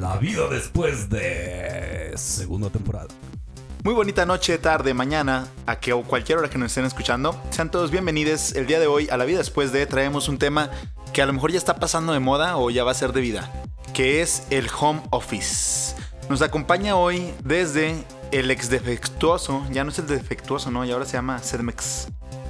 La vida después de segunda temporada. Muy bonita noche, tarde, mañana, a que o cualquier hora que nos estén escuchando. Sean todos bienvenidos el día de hoy a la vida después de traemos un tema que a lo mejor ya está pasando de moda o ya va a ser de vida, que es el home office. Nos acompaña hoy desde el ex defectuoso, ya no es el defectuoso, no, y ahora se llama CDMX.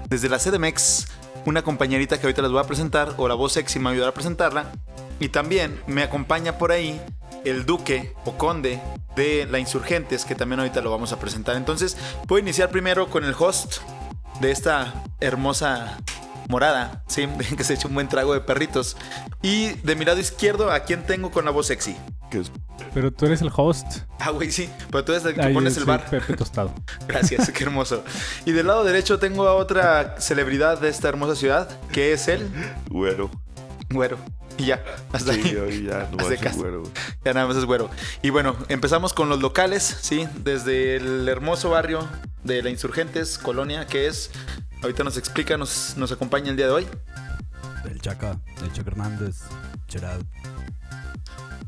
Desde la CDMX, una compañerita que ahorita les voy a presentar, o la voz sexy me va a ayudar a presentarla. Y también me acompaña por ahí el duque o conde de la Insurgentes, que también ahorita lo vamos a presentar. Entonces, puedo iniciar primero con el host de esta hermosa morada, ¿sí? que se eche un buen trago de perritos. Y de mi lado izquierdo, ¿a quién tengo con la voz sexy? Pero tú eres el host. Ah, güey, sí, pero tú eres el que pones el bar. Pepe Tostado. Gracias, qué hermoso. Y del lado derecho tengo a otra celebridad de esta hermosa ciudad, que es el Güero. güero. Y ya, hasta Sí, ahí. hoy ya no Hace más caso. güero. Ya nada más es güero. Y bueno, empezamos con los locales, ¿sí? Desde el hermoso barrio de la Insurgentes, Colonia, que es... Ahorita nos explica, nos, nos acompaña el día de hoy. El Chaca, el Chaca Hernández, Gerard.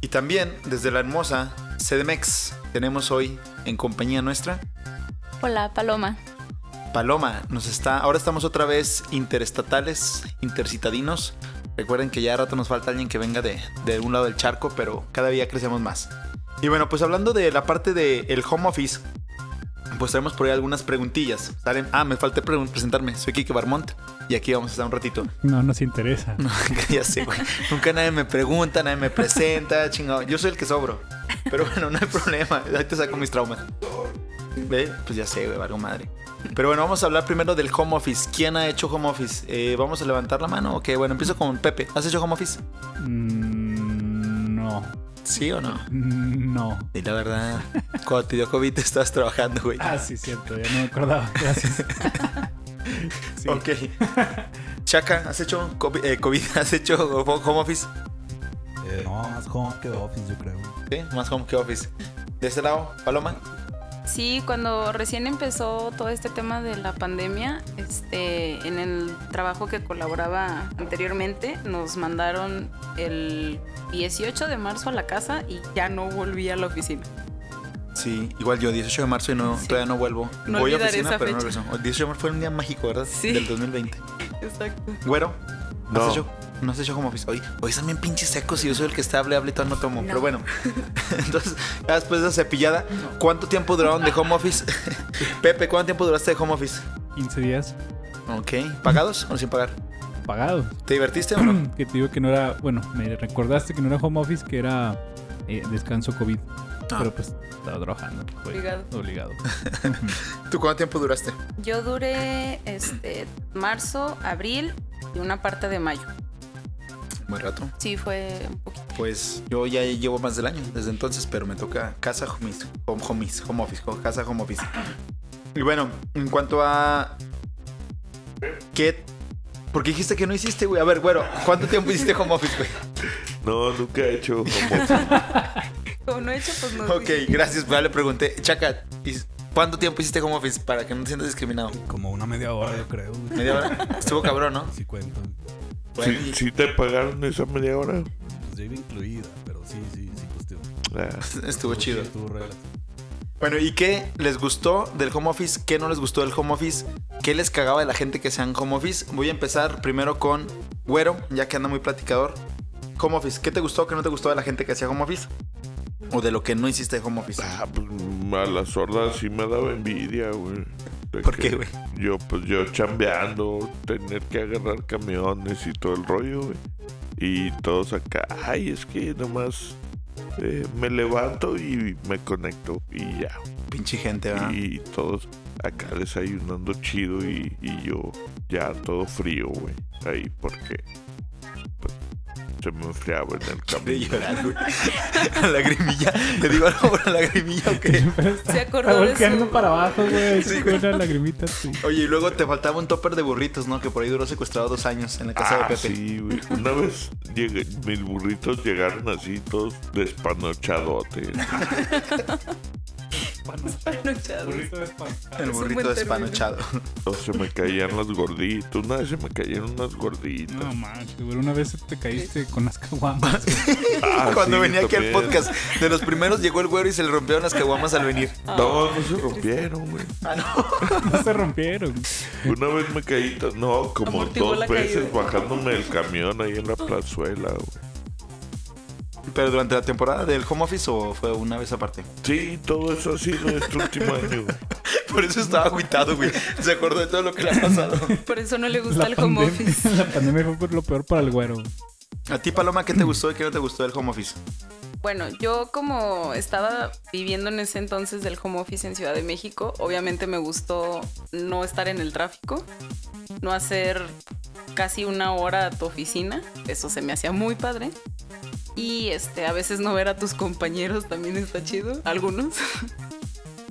Y también desde la hermosa CDMX tenemos hoy en compañía nuestra Hola, Paloma. Paloma. Nos está, ahora estamos otra vez interestatales, intercitadinos. Recuerden que ya a rato nos falta alguien que venga de, de un lado del charco, pero cada día crecemos más. Y bueno, pues hablando de la parte del home office, pues tenemos por ahí algunas preguntillas. ¿sale? Ah, me falté presentarme. Soy Kike Barmont y aquí vamos a estar un ratito. No nos interesa. No, ya sé, güey. Nunca nadie me pregunta, nadie me presenta, chingado. Yo soy el que sobro. Pero bueno, no hay problema. Ahí te saco mis traumas. ¿Ve? Pues ya sé, güey, algo madre. Pero bueno, vamos a hablar primero del home office. ¿Quién ha hecho home office? Eh, ¿Vamos a levantar la mano? Ok, bueno, empiezo con Pepe. ¿Has hecho home office? Mm, no. ¿Sí o no? Mm, No. Y la verdad, cuando te dio COVID estabas trabajando, güey. Ah, sí, cierto. Ya no me acordaba. Gracias. Sí. Ok. Chaca, ¿has hecho COVID? eh, COVID? ¿Has hecho home office? Eh, no, más home que office, yo creo. Sí, más home que office. De este lado, Paloma. Sí, cuando recién empezó todo este tema de la pandemia, este, en el trabajo que colaboraba anteriormente, nos mandaron el 18 de marzo a la casa y ya no volví a la oficina. Sí, igual yo, 18 de marzo y no, Sí. todavía no vuelvo. No Voy a oficina, pero no regreso. El 18 de marzo fue un día mágico, ¿verdad? Sí. Del 2020. Exacto. Güero, ¿has No. hecho? ¿No has hecho home office? Hoy, hoy están bien pinches secos y yo soy el que está hable, hable y todo no tomo. No. Pero bueno, entonces, ya después de esa cepillada, ¿cuánto tiempo duraron de home office? Pepe, ¿cuánto tiempo duraste de home office? 15 días Ok, ¿pagados o sin pagar? pagado. ¿Te divertiste o no? Que te digo que no era. Bueno, me recordaste que no era home office, que era eh, descanso COVID. Ah. Pero pues estaba trabajando. fue Obligado. Obligado. ¿Tú cuánto tiempo duraste? Yo duré este, marzo, abril y una parte de mayo. Buen rato. Sí, fue un poquito. Pues yo ya llevo más del año desde entonces, pero me toca casa home home, home, home office, casa home office. Y bueno, en cuanto a qué porque dijiste que no hiciste, güey. A ver, güero, ¿cuánto tiempo hiciste home office, güey? No, nunca he hecho home office. Como no he hecho, pues no. Ok, gracias, ya le pregunté. Chaca, ¿y ¿cuánto tiempo hiciste home office para que no te sientas discriminado? Como una media hora, yo creo. ¿Media hora? Estuvo cabrón, ¿no? Sí cuento. Bueno, ¿Sí, y- sí te pagaron esa media hora? Pues ya iba incluida, pero sí, sí, sí costó. Ah, Estuvo chido. Estuvo real. Bueno, ¿y qué les gustó del home office? ¿Qué no les gustó del home office? ¿Qué les cagaba de la gente que sea en home office? Voy a empezar primero con Güero, ya que anda muy platicador. Home office, ¿qué te gustó, qué no te gustó de la gente que hacía home office? ¿O de lo que no hiciste de home office? ah, pues a las sordas sí me daba envidia, güey. ¿Por qué, güey? Yo, pues yo chambeando, tener que agarrar camiones y todo el rollo, güey. Y todos acá, ay, es que nomás eh, me levanto y me conecto y ya. Pinche gente, ¿verdad? Y todos acá desayunando chido y, y yo ya todo frío, güey. Ahí porque se me enfriaba en el De camino. llorar, güey. La lagrimilla. ¿Te digo algo por la lagrimilla o qué? Se acordó Está de volteando su... para abajo, güey. Sí, Sí, güey. una lagrimita, sí. Oye, y luego te faltaba un topper de burritos, ¿no? Que por ahí duró secuestrado dos años en la casa Ah, de Pepe. sí, güey. Una vez llegué, mis burritos llegaron así todos despanochadotes. Espanochados. Burrito de pan. El burrito buen término. despanuchado. O se me caían las gorditas. Una vez se me caían unas gorditas. No manches, güey. Una vez te caíste con las caguamas. Ah, Cuando sí, venía aquí al podcast, de los primeros llegó el güero y se le rompieron las caguamas al venir. No, no se rompieron, güey. Ah, no. No se rompieron. Una vez me caí, no, como Amortiguó dos veces caída. bajándome del camión ahí en la plazuela, güey. ¿Pero durante la temporada del home office o fue una vez aparte? Sí, todo eso ha sido este último año. Por eso estaba agüitado, güey. Se acordó de todo lo que le ha pasado. Por eso no le gusta La el home pandemia, office. la pandemia fue lo peor para el güero. A ti, Paloma, ¿qué te gustó y qué no te gustó del home office? Bueno, yo como estaba viviendo en ese entonces del home office en Ciudad de México, obviamente me gustó no estar en el tráfico, no hacer casi una hora a tu oficina, eso se me hacía muy padre. Y este, a veces no ver a tus compañeros también está chido, algunos.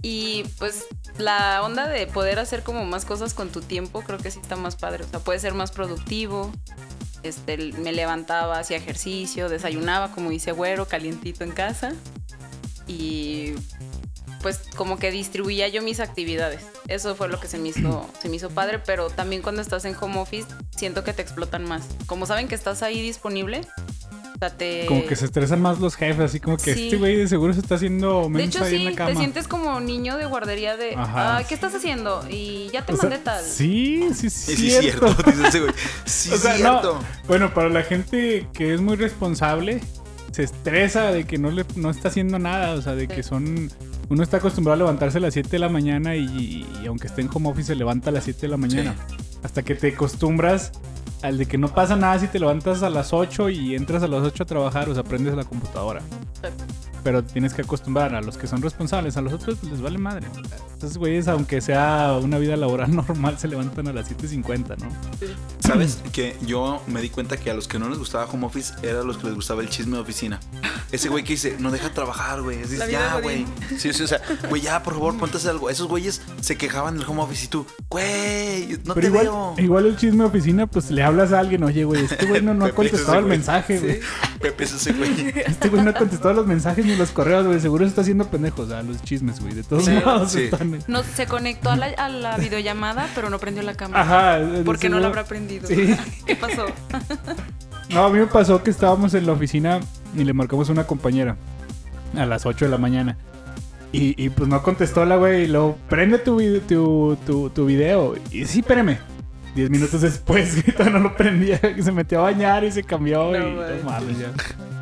Y pues la onda de poder hacer como más cosas con tu tiempo creo que sí está más padre, o sea, puede ser más productivo. Este, me levantaba, hacía ejercicio, desayunaba, como dice güero, calientito en casa. Y pues como que distribuía yo mis actividades. Eso fue lo que se me hizo, se me hizo padre, pero también cuando estás en home office siento que te explotan más. Como saben que estás ahí disponible, sea, te... Como que se estresan más los jefes, así como que Sí. este güey de seguro se está haciendo De menso hecho, ahí en sí, la te cama. sientes como niño de guardería de, Ajá. "Ay, ¿qué estás haciendo? Y ya te O sea, mandé tal. Sí, sí, sí. Sí, cierto, dice ese güey. Sí, O sea, cierto. no, bueno, para la gente que es muy responsable, se estresa de que no le no está haciendo nada, o sea, de Sí. que son uno está acostumbrado a levantarse a las 7 de la mañana y, y aunque esté en home office se levanta a las 7 de la mañana. Hasta que te acostumbras al de que no pasa nada si te levantas a las 8 y entras a las 8 a trabajar, o sea, aprendes la computadora. Pero tienes que acostumbrar a los que son responsables, a los otros pues, les vale madre. Entonces, güeyes, aunque sea una vida laboral normal, se levantan a las 7.50, ¿no? ¿Sabes? Que yo me di cuenta que a los que no les gustaba home office era a los que les gustaba el chisme de oficina. Ese güey que dice, no deja trabajar, güey. Dice, La vida ya, godín". güey. Sí, sí, o sea, güey, ya, por favor, ponte a hacer algo. Esos güeyes se quejaban del home office y tú, güey, no Pero te igual, veo. igual el chisme de oficina, pues le hablas a alguien, oye, güey, este güey no, no ha contestado el mensaje, güey. Pepe es ese güey. Este güey no ha contestado los mensajes ni los correos, güey. Seguro se está haciendo pendejos, a los chismes, güey. De todos Sí, modos sí. están. No, se conectó a la, a la videollamada, pero no prendió la cámara. Ajá. de ¿Por qué no la habrá prendido? Sí. ¿Qué pasó? No, a mí me pasó que estábamos en la oficina y le marcamos a una compañera a las 8 de la mañana. Y, y, pues no contestó la güey. Y luego, prende tu, tu, tu, tu video. Y sí, espérame. Diez minutos después, no lo prendía. Se metió a bañar y se cambió. No y no mames, ya.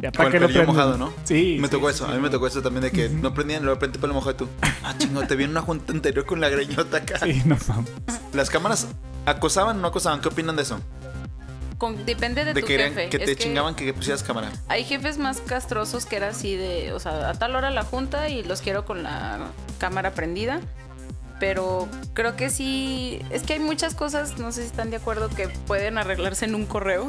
Ya para qué lo prendo. mojado, ¿no? Sí. Me sí, tocó sí, eso, sí. a mí me tocó eso también de que no prendían, luego prendí pelo mojado tú. Ah, chingo, te vi en una junta anterior con la greñota acá. Sí, no mames. Las cámaras acosaban o no acosaban, ¿qué opinan de eso? Con- depende de, De tu que, eran- jefe. que te Es chingaban que pusieras cámara. Hay jefes más castrosos que era así de, o sea, a tal hora la junta y los quiero con la cámara prendida. Pero creo que sí, es que hay muchas cosas, no sé si están de acuerdo, que pueden arreglarse en un correo.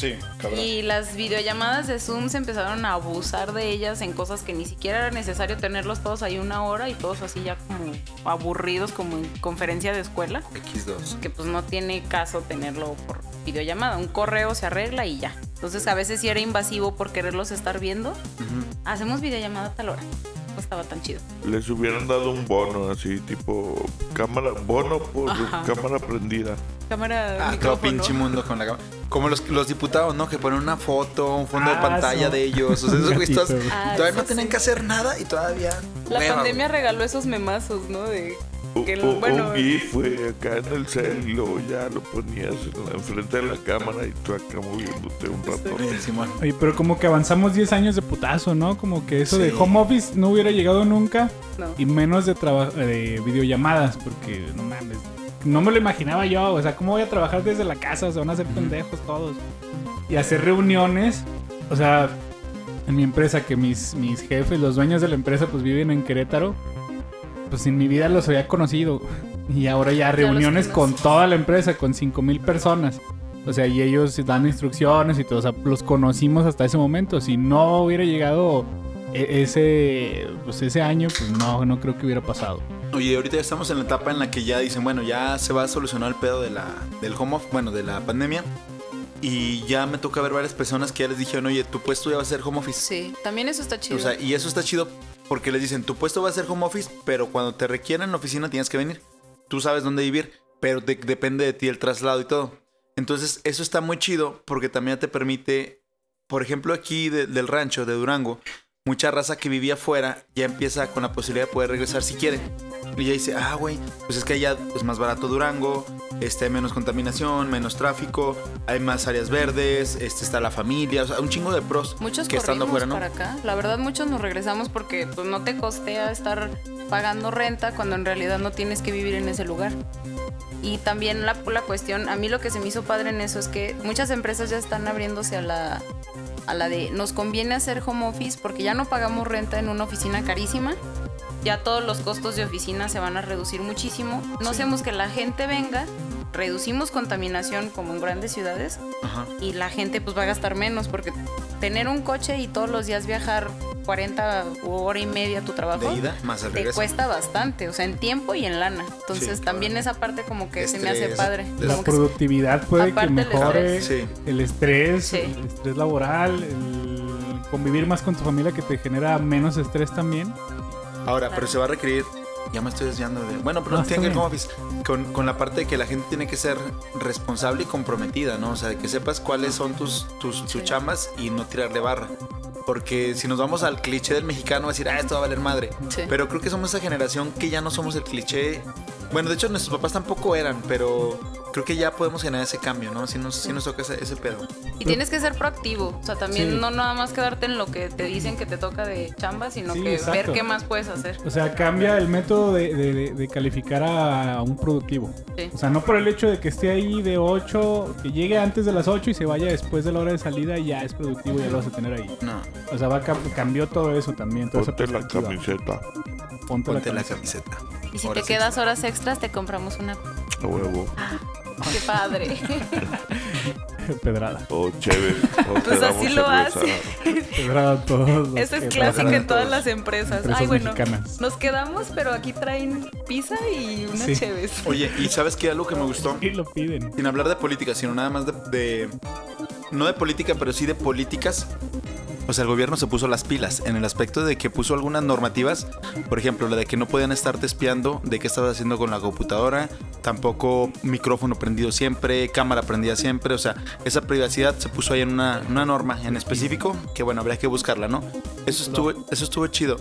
Sí, Y las videollamadas de Zoom se empezaron a abusar de ellas en cosas que ni siquiera era necesario tenerlos todos ahí una hora y todos así ya como aburridos como en conferencia de escuela. X2. que pues no tiene caso tenerlo por videollamada. Un correo se arregla y ya. Entonces a veces sí era invasivo por quererlos estar viendo. Hacemos videollamada a tal hora. No estaba tan chido. Les hubieran dado un bono así, tipo cámara, bono por Ajá. cámara prendida. Cámara, Ah, todo pinche mundo con la cámara. Como los, los diputados, ¿no? Que ponen una foto, un fondo de Ah, pantalla eso. de ellos. O sea, esos güey. Ah, todavía no tenían sí. que hacer nada y todavía. La pandemia güey. regaló esos memazos, ¿no? De que, bueno, un GIF, güey, acá en el cel y luego ya lo ponías enfrente de la cámara y tú acá moviéndote un rato. Sí, Simón. Oye, pero como que avanzamos 10 años de putazo, ¿no? Como que eso de home office no hubiera llegado nunca. no. Y menos de, de videollamadas, porque no mames. No me lo imaginaba yo. O sea, ¿cómo voy a trabajar desde la casa? Se van a hacer pendejos todos. Y hacer reuniones. O sea, en mi empresa, que mis, mis jefes, los dueños de la empresa, pues viven en Querétaro. Pues en mi vida los había conocido. Y ahora ya reuniones con toda la empresa, con 5 mil personas. O sea, y ellos dan instrucciones y todo. O sea, los conocimos hasta ese momento. Si no hubiera llegado e- ese, pues ese año, pues no, no creo que hubiera pasado. Oye, ahorita ya estamos en la etapa en la que ya dicen, bueno, ya se va a solucionar el pedo de la, del home office, bueno, de la pandemia. Y ya me toca ver varias personas que ya les dijeron, oye, tu puesto ya va a ser home office. Sí, también eso está chido. O sea, y eso está chido, porque les dicen, tu puesto va a ser home office, pero cuando te requieran en la oficina tienes que venir. Tú sabes dónde vivir, pero de- depende de ti el traslado y todo. Entonces, eso está muy chido porque también te permite, por ejemplo, aquí de- del rancho de Durango, mucha raza que vivía afuera ya empieza con la posibilidad de poder regresar si quiere. Y ya dice, ah, güey, pues es que allá es más barato Durango, este, hay menos contaminación, menos tráfico, hay más áreas verdes, este, está la familia, o sea, un chingo de pros Muchos que estando afuera, ¿no? para acá. La verdad, muchos nos regresamos porque pues, no te costea estar pagando renta cuando en realidad no tienes que vivir en ese lugar. Y también la, la cuestión, a mí lo que se me hizo padre en eso es que muchas empresas ya están abriéndose a la, a la de nos conviene hacer home office porque ya no pagamos renta en una oficina carísima. Ya todos los costos de oficina se van a reducir muchísimo. No hacemos que la gente venga, reducimos contaminación como en grandes ciudades Ajá. y la gente pues va a gastar menos porque tener un coche y todos los días viajar 40 u hora y media tu trabajo De ida, más el te regreso. cuesta bastante, o sea, en tiempo y en lana. Entonces Sí, también claro. esa parte como que se me hace Estrés, padre. La Como que- productividad puede que Aparte el mejore estrés. el estrés, Sí. el estrés laboral, el convivir más con tu familia que te genera menos estrés también. Ahora, pero se va a requerir. Ya me estoy desviando de. Bueno, pero No, no tiene que ver con office. Con, con la parte de que la gente tiene que ser responsable y comprometida, ¿no? O sea, de que sepas cuáles son tus, tus, tus Sí. chambas y no tirarle barra. Porque si nos vamos al cliché del mexicano, decir, ah, esto va a valer madre. Sí. Pero creo que somos esa generación que ya no somos el cliché. Bueno, de hecho, nuestros papás tampoco eran, pero creo que ya podemos generar ese cambio, ¿no? Si nos, si nos toca ese, ese pedo. Y tienes que ser proactivo, o sea, también Sí. no nada más quedarte en lo que te dicen que te toca de chamba, sino Sí, que exacto. ver qué más puedes hacer. O sea, cambia el método de, de- de- de calificar a, a un productivo. Sí. O sea, no por el hecho de que esté ahí de 8, que llegue antes de las 8 y se vaya después de la hora de salida, ya es productivo, ya lo vas a tener ahí. No, O sea, va cambió todo eso también. Toda esa Ponte la perspectiva. camiseta. Ponte, ponte la camiseta. camiseta. Y si te quedas horas extras, te compramos una. Huevo. Qué padre. Pedrada. O chévere. O te Pues así lo cerveza. hace. Pedrada a todos. Eso es clásico en todas las empresas. empresas Ay, bueno, mexicanas. nos quedamos, pero aquí traen pizza y unas Sí. cheves. Oye, ¿y sabes qué? Algo que me gustó. Y lo piden. Sin hablar de política, sino nada más de, de- No de política, pero sí de políticas. O sea, el gobierno se puso las pilas en el aspecto de que puso algunas normativas. Por ejemplo, la de que no podían estarte espiando de qué estabas haciendo con la computadora. Tampoco micrófono prendido siempre, cámara prendida siempre. O sea, esa privacidad se puso ahí en una, una norma en específico. Que bueno, habría que buscarla, ¿no? Eso estuvo, eso estuvo chido.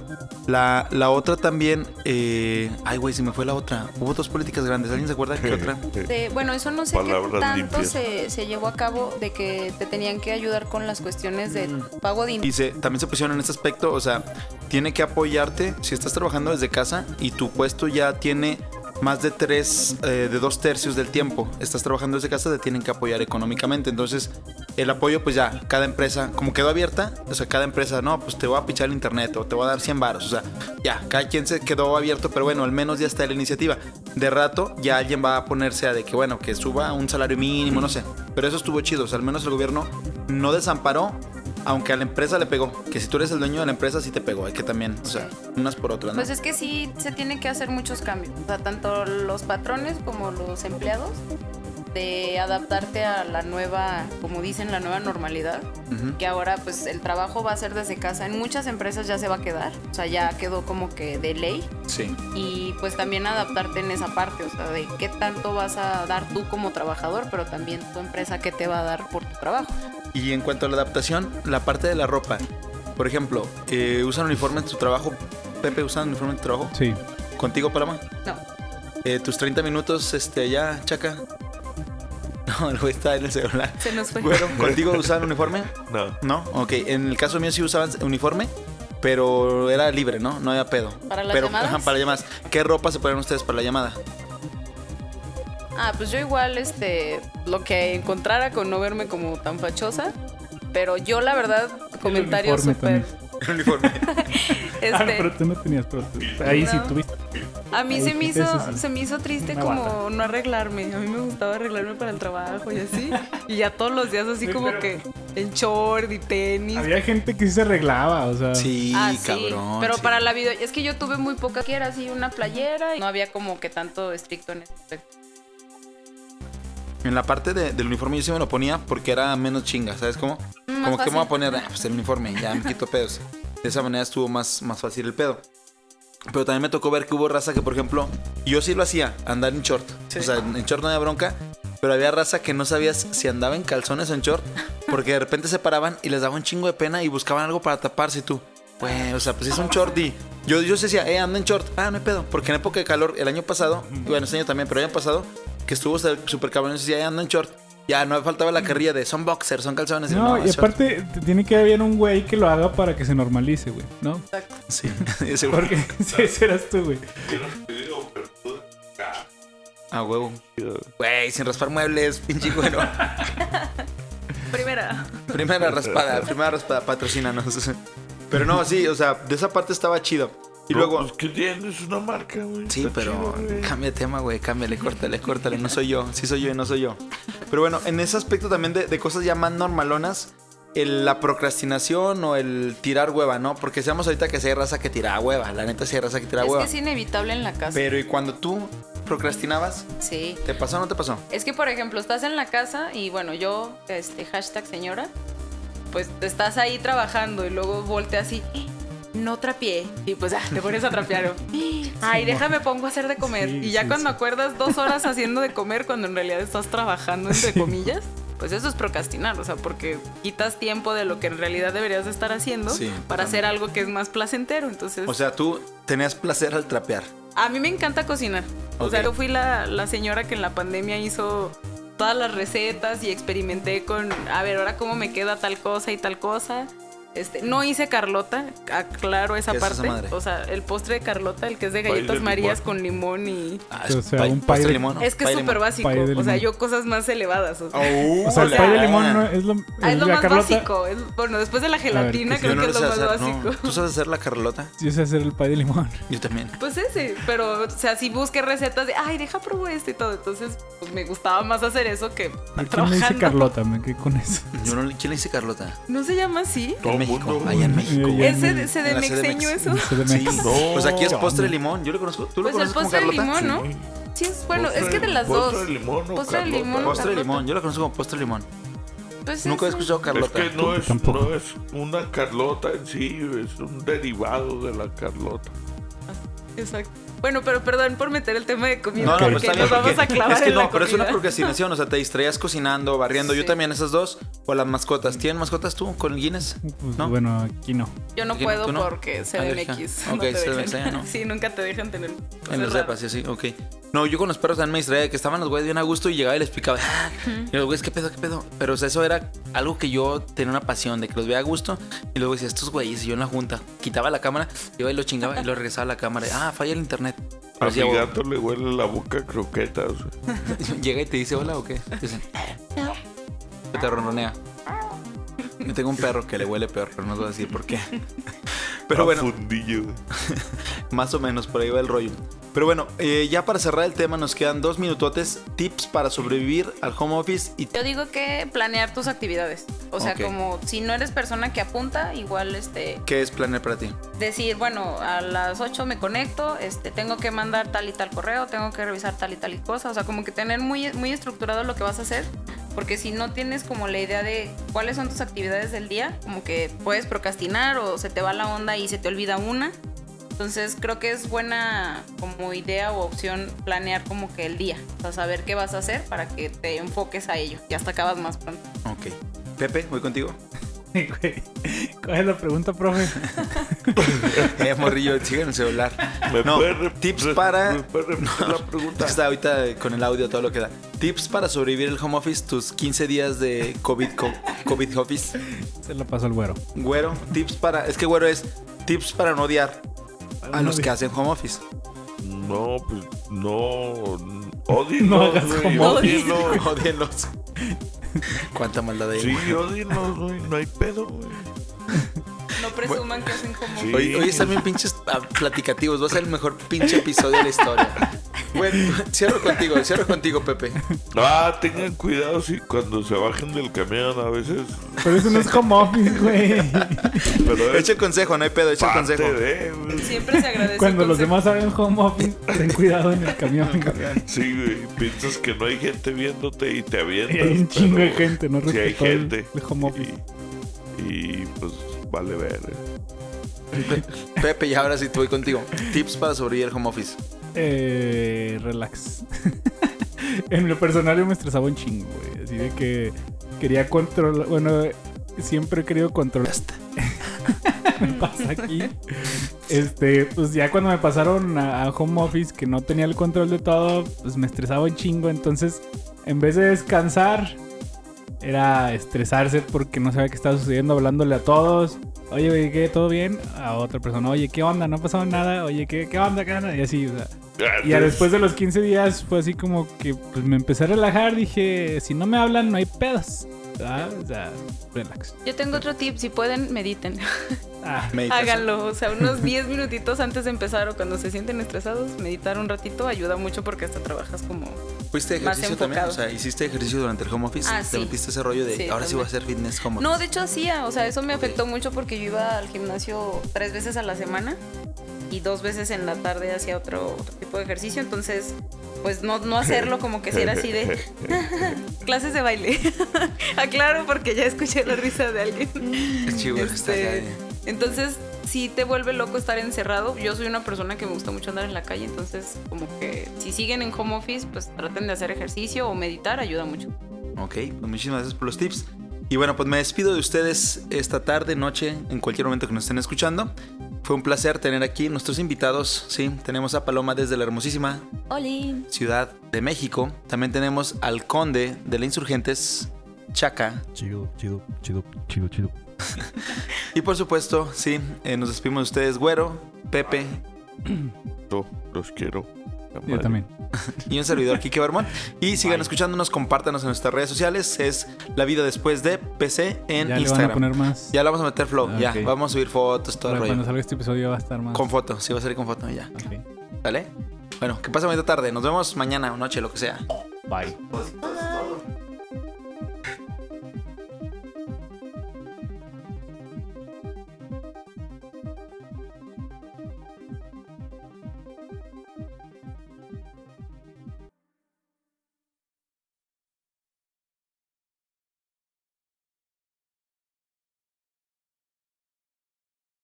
La, la otra también. eh, Ay, güey, se me fue la otra. Hubo dos políticas grandes. ¿Alguien se acuerda de qué otra? De- bueno, eso no sé qué Palabras tanto limpias. se, se llevó a cabo de que te tenían que ayudar con las cuestiones del pago de Se, también se pusieron en este aspecto, o sea, tiene que apoyarte si estás trabajando desde casa y tu puesto ya tiene más de tres, eh, de dos tercios del tiempo estás trabajando desde casa, te tienen que apoyar económicamente. Entonces, el apoyo, pues ya, cada empresa, como quedó abierta, o sea, cada empresa, no, pues te voy a pichar el internet o te voy a dar 100 varos, o sea, ya, cada quien se quedó abierto, pero bueno, al menos ya está la iniciativa. De rato, ya alguien va a ponerse a de que, bueno, que suba un salario mínimo, no sé. Pero eso estuvo chido, o sea, al menos el gobierno no desamparó, aunque a la empresa le pegó. Que si tú eres el dueño de la empresa, sí te pegó. Hay que también, o sea, unas por otras, ¿no? Pues es que sí se tiene que hacer muchos cambios. O sea, tanto los patrones como los empleados de adaptarte a la nueva, como dicen, la nueva normalidad. Que ahora pues el trabajo va a ser desde casa. En muchas empresas ya se va a quedar. O sea, ya quedó como que de ley. Sí. Y pues también adaptarte en esa parte. O sea, de qué tanto vas a dar tú como trabajador, pero también tu empresa qué te va a dar por tu trabajo. Y en cuanto a la adaptación, la parte de la ropa. Por ejemplo, eh, ¿usan uniforme en tu trabajo? Pepe, ¿usan uniforme en tu trabajo? Sí. ¿Contigo, Paloma? No. Eh, ¿Tus 30 minutos este, allá, Chaca? No, el güey está en el celular. Se nos fue. Bueno, ¿contigo usaban uniforme? No. No, ok. En el caso mío sí usaban uniforme, pero era libre, ¿no? No había pedo. ¿Para las pero, llamadas? ajá, para llamadas. ¿Qué ropa se ponen ustedes para la llamada? Ah, pues yo igual, este, lo que encontrara con no verme como tan fachosa. Pero yo, la verdad, comentarios uniforme súper. El uniforme. Ah, pero Este, tú no tenías, pero tú- ahí sí tuviste. a mí Ahí se me hizo, eso sí. se me hizo triste Una como no arreglarme. A mí me gustaba arreglarme para el trabajo y así. Y ya todos los días así Sí, como pero- que en short y tenis. Había gente que sí se arreglaba, o sea. Sí, Ah, sí, cabrón. pero sí. para la video, es que yo tuve muy poca que era así una playera y no había como que tanto estricto en ese aspecto. En la parte de- del uniforme yo sí me lo ponía porque era menos chinga, ¿sabes cómo? Mm, más Como que me voy a fácil. poner, ah, pues el uniforme, ya me quito pedos. De esa manera estuvo más, más fácil el pedo. Pero también me tocó ver que hubo raza que, por ejemplo, yo sí lo hacía, andar en short. O sea, en short no había bronca, pero había raza que no sabías si andaba en calzones o en short, porque de repente se paraban y les daba un chingo de pena y buscaban algo para taparse y tú. Pues, o sea, pues es un short y yo, yo decía, eh, anda en short. Ah, no hay pedo. Porque en época de calor, el año pasado, bueno, este año también, pero el año pasado, que estuvo súper cabrón, decía, eh, anda en short. Ya, no me faltaba la carrilla de son boxers, son calzones. No, y es short. aparte te tiene que haber un güey que lo haga para que se normalice, güey, ¿no? Sí, ese güey. Porque sí, ese eras tú, güey. Ah, huevo. Güey, sin raspar muebles, pinche güero. Primera. Primera raspada, primera raspada, patrocínanos. Pero no, sí, o sea, de esa parte estaba chido. Y No, luego. pues, ¿qué tienes? Una marca, güey. Sí, Está pero chido, güey. cambia de tema, güey, cámbiale, córtale, córtale, no soy yo, sí soy yo y no soy yo. Pero bueno, en ese aspecto también de, de cosas ya más normalonas, el- la procrastinación o el tirar hueva, ¿no? Porque seamos ahorita que si hay raza que tira hueva, la neta si hay raza que tira Es hueva. que es inevitable en la casa. Pero y cuando tú procrastinabas, Sí. ¿te pasó o no te pasó? Es que, por ejemplo, estás en la casa y bueno, yo, este, hashtag señora, pues estás ahí trabajando y luego volteas y "Eh, no trapié. Y pues ah, te pones a trapear. Ay, déjame pongo a hacer de comer. Sí, y ya sí, cuando sí. acuerdas dos horas haciendo de comer cuando en realidad estás trabajando, entre comillas, pues eso es procrastinar. O sea, porque quitas tiempo de lo que en realidad deberías de estar haciendo Sí, para hacer algo que es más placentero. Entonces, O sea, tú tenías placer al trapear. a mí me encanta cocinar. O Ok. sea, yo fui la, la señora que en la pandemia hizo todas las recetas y experimenté con, a ver, ahora cómo me queda tal cosa y tal cosa. Este, no hice Carlota, aclaro esa ¿Qué es esa parte. madre? o sea, el postre de Carlota, el que es de galletas marías limón. con limón y... Ah, O sea, pay- un pay de- limón. Es que es súper básico. O sea, yo cosas más elevadas. O sea, Oh, O sea, el pay de limón no es lo, Ah, es lo más Carlota- básico. es- bueno, después de la gelatina creo no que lo es lo sé más hacer, no. básico. ¿Tú sabes hacer la Carlota? Yo sé hacer el pay de limón. Yo también. Pues ese, pero, o sea, si busqué recetas de, ay, deja probo este y todo. Entonces, pues me gustaba más hacer eso que ¿Quién le dice trabajando. Carlota? Me quedé con eso. Yo no, ¿Quién le dice Carlota? ¿No se llama así? El mundo, Allá en. México. ¿Es eso? Sí. Pues aquí es ¿Qué postre de limón. Yo lo conozco. ¿Tú lo Pues el conoces como postre de Carlota? limón, ¿no? Sí. Sí, es bueno, es Postre- que de las postre dos. de limón o Postre de limón. Postre de limón. Yo lo conozco como postre de limón. Pues Nunca he escuchado Es Carlota. que no es, no es una Carlota en sí, es un derivado de la Carlota. Exacto. Bueno, pero perdón por meter el tema de comida. No, no, porque pero nos vamos a clavar es que en la no, pero es una procrastinación. O sea, te distraías cocinando, barriendo. Yo Sí. también, esas dos. O las mascotas. ¿Tienen mascotas tú con Guinness? Pues, ¿No? Bueno, aquí no. Yo no ¿Tú puedo no? porque. CDMX. Ok, no te CDMX, dejan. ¿no? Sí, nunca te dejan tener. En los depas y así, ok. No, yo con los perros también me distraía, que estaban los güeyes bien a gusto y llegaba y les picaba. "Ah". Y los güeyes, ¿qué pedo, qué pedo? Pero o sea, eso era algo que yo tenía una pasión de que los veía a gusto. Y luego decía, estos güeyes, y yo en la junta, quitaba la cámara, iba y lo chingaba y lo regresaba a la cámara. Ah, falla el internet. A Decía, mi gato le huele la boca a croquetas. Llega y te dice hola o qué. Dicen, te ronronea. Yo tengo un perro que le huele peor, pero no os voy a decir por qué. Pero A bueno, fundillo. más o menos por ahí va el rollo. Pero bueno, eh, ya para cerrar el tema nos quedan dos minutotes. Tips para sobrevivir al home office y Yo digo que planear tus actividades. O sea, Ok. como si no eres persona que apunta, igual este qué es planear para ti. decir, bueno, a las 8 me conecto, este tengo que mandar tal y tal correo, tengo que revisar tal y tal y cosa, o sea, como que tener muy muy estructurado lo que vas a hacer, porque si no tienes como la idea de cuáles son tus actividades del día, como que puedes procrastinar o se te va la onda y se te olvida una. Entonces creo que es buena como idea o opción planear como que el día, o sea, saber qué vas a hacer para que te enfoques a ello y hasta acabas más pronto. Ok. Pepe, voy contigo. ¿Cuál es la pregunta, profe? Eh, morrillo, sigue en el celular. ¿Me No, puedes rep- tips para- ¿Me puedes repetir la pregunta? está ahorita con el audio todo lo que da. Tips para sobrevivir el home office, tus 15 días de COVID, co- COVID office. Se la pasó al güero. Güero, tips para. Es que güero es tips para no odiar a los que hacen home office. No, pues no. Odienlos, No hagas güey. Odienlos. Cuánta maldad hay. Sí, odienlos, güey. No hay pedo, güey. No presuman que hacen como Sí. Hoy, hoy están bien pinches ah, platicativos. Va a ser el mejor pinche episodio de la historia. Bueno, cierro contigo, cierro contigo, Pepe. Ah, tengan cuidado si cuando se bajen del camión a veces. Pero eso no es home office, güey. Pero Echa el consejo, no hay pedo, echa el consejo. de, güey. Siempre se agradece. Cuando los demás hagan home office, ten cuidado en el camión. Sí, güey. Piensas que no hay gente viéndote y te avientas. Y hay un chingo de gente, no Sí hay gente. el home office. Y, y, pues vale ver. Pe- Pepe, y ahora sí te voy contigo. Tips para sobrevivir el home office. Eh, relax. en lo personal yo me estresaba un chingo, güey. Así de que quería controlar. Bueno, siempre he querido controlar. me pasa aquí. Este, pues ya cuando me pasaron a, a home office, que no tenía el control de todo, pues me estresaba un chingo. Entonces, en vez de descansar, era estresarse porque no sabía qué estaba sucediendo, hablándole a todos. Oye, güey, ¿qué? ¿Todo bien? A otra persona, oye, ¿qué onda? No ha pasado nada. Oye, ¿qué, qué onda? ¿Qué onda? Y así, o sea. Y ya después de los 15 días fue así como que pues, me empecé a relajar. Dije, si no me hablan, no hay pedos. ¿Verdad? O sea, relax. Yo tengo otro tip, si pueden, mediten. Ah. Háganlo, o sea, unos 10 minutitos antes de empezar o cuando se sienten estresados, meditar un ratito ayuda mucho porque hasta trabajas como... ¿Fuiste Más ejercicio también? O sea, ¿hiciste ejercicio durante el home office? Ah, ¿Te sí. metiste ese rollo de Sí, ahora sí voy a hacer también. fitness home No, office? de hecho hacía, o sea, eso me afectó mucho porque yo iba al gimnasio tres veces a la semana y dos veces en la tarde hacía otro, otro tipo de ejercicio, entonces pues no, no hacerlo como que si era así de clases de baile. Aclaro porque ya escuché la risa de alguien. Qué chido está Este, acá, eh. entonces, si te vuelve loco estar encerrado. Yo soy una persona que me gusta mucho andar en la calle, entonces como que si siguen en home office, pues traten de hacer ejercicio o meditar, ayuda mucho. Ok, pues muchísimas gracias por los tips. Y bueno, pues me despido de ustedes esta tarde, noche, en cualquier momento que nos estén escuchando. Fue un placer tener aquí nuestros invitados. Sí, tenemos a Paloma desde la hermosísima Oli. Ciudad de México. También tenemos al conde de la Insurgentes, Chaca. Chido, chido, chido, chido, chido. Y por supuesto, sí, eh, nos despedimos de ustedes, Güero, Pepe Yo los quiero. Yo también. y un servidor, Kike Vermont. Y sigan escuchándonos, compártanos en nuestras redes sociales. Es La Vida Después de PC en Ya le van a Instagram. poner más. Ya le vamos a meter flow, Ah, ya. Vamos a subir fotos, todo el rollo. cuando salga este episodio va a estar más. Con foto, sí va a salir con foto, ya. Ok. ¿Vale? Bueno, que pase bonita tarde. Nos vemos mañana o noche, lo que sea. Bye.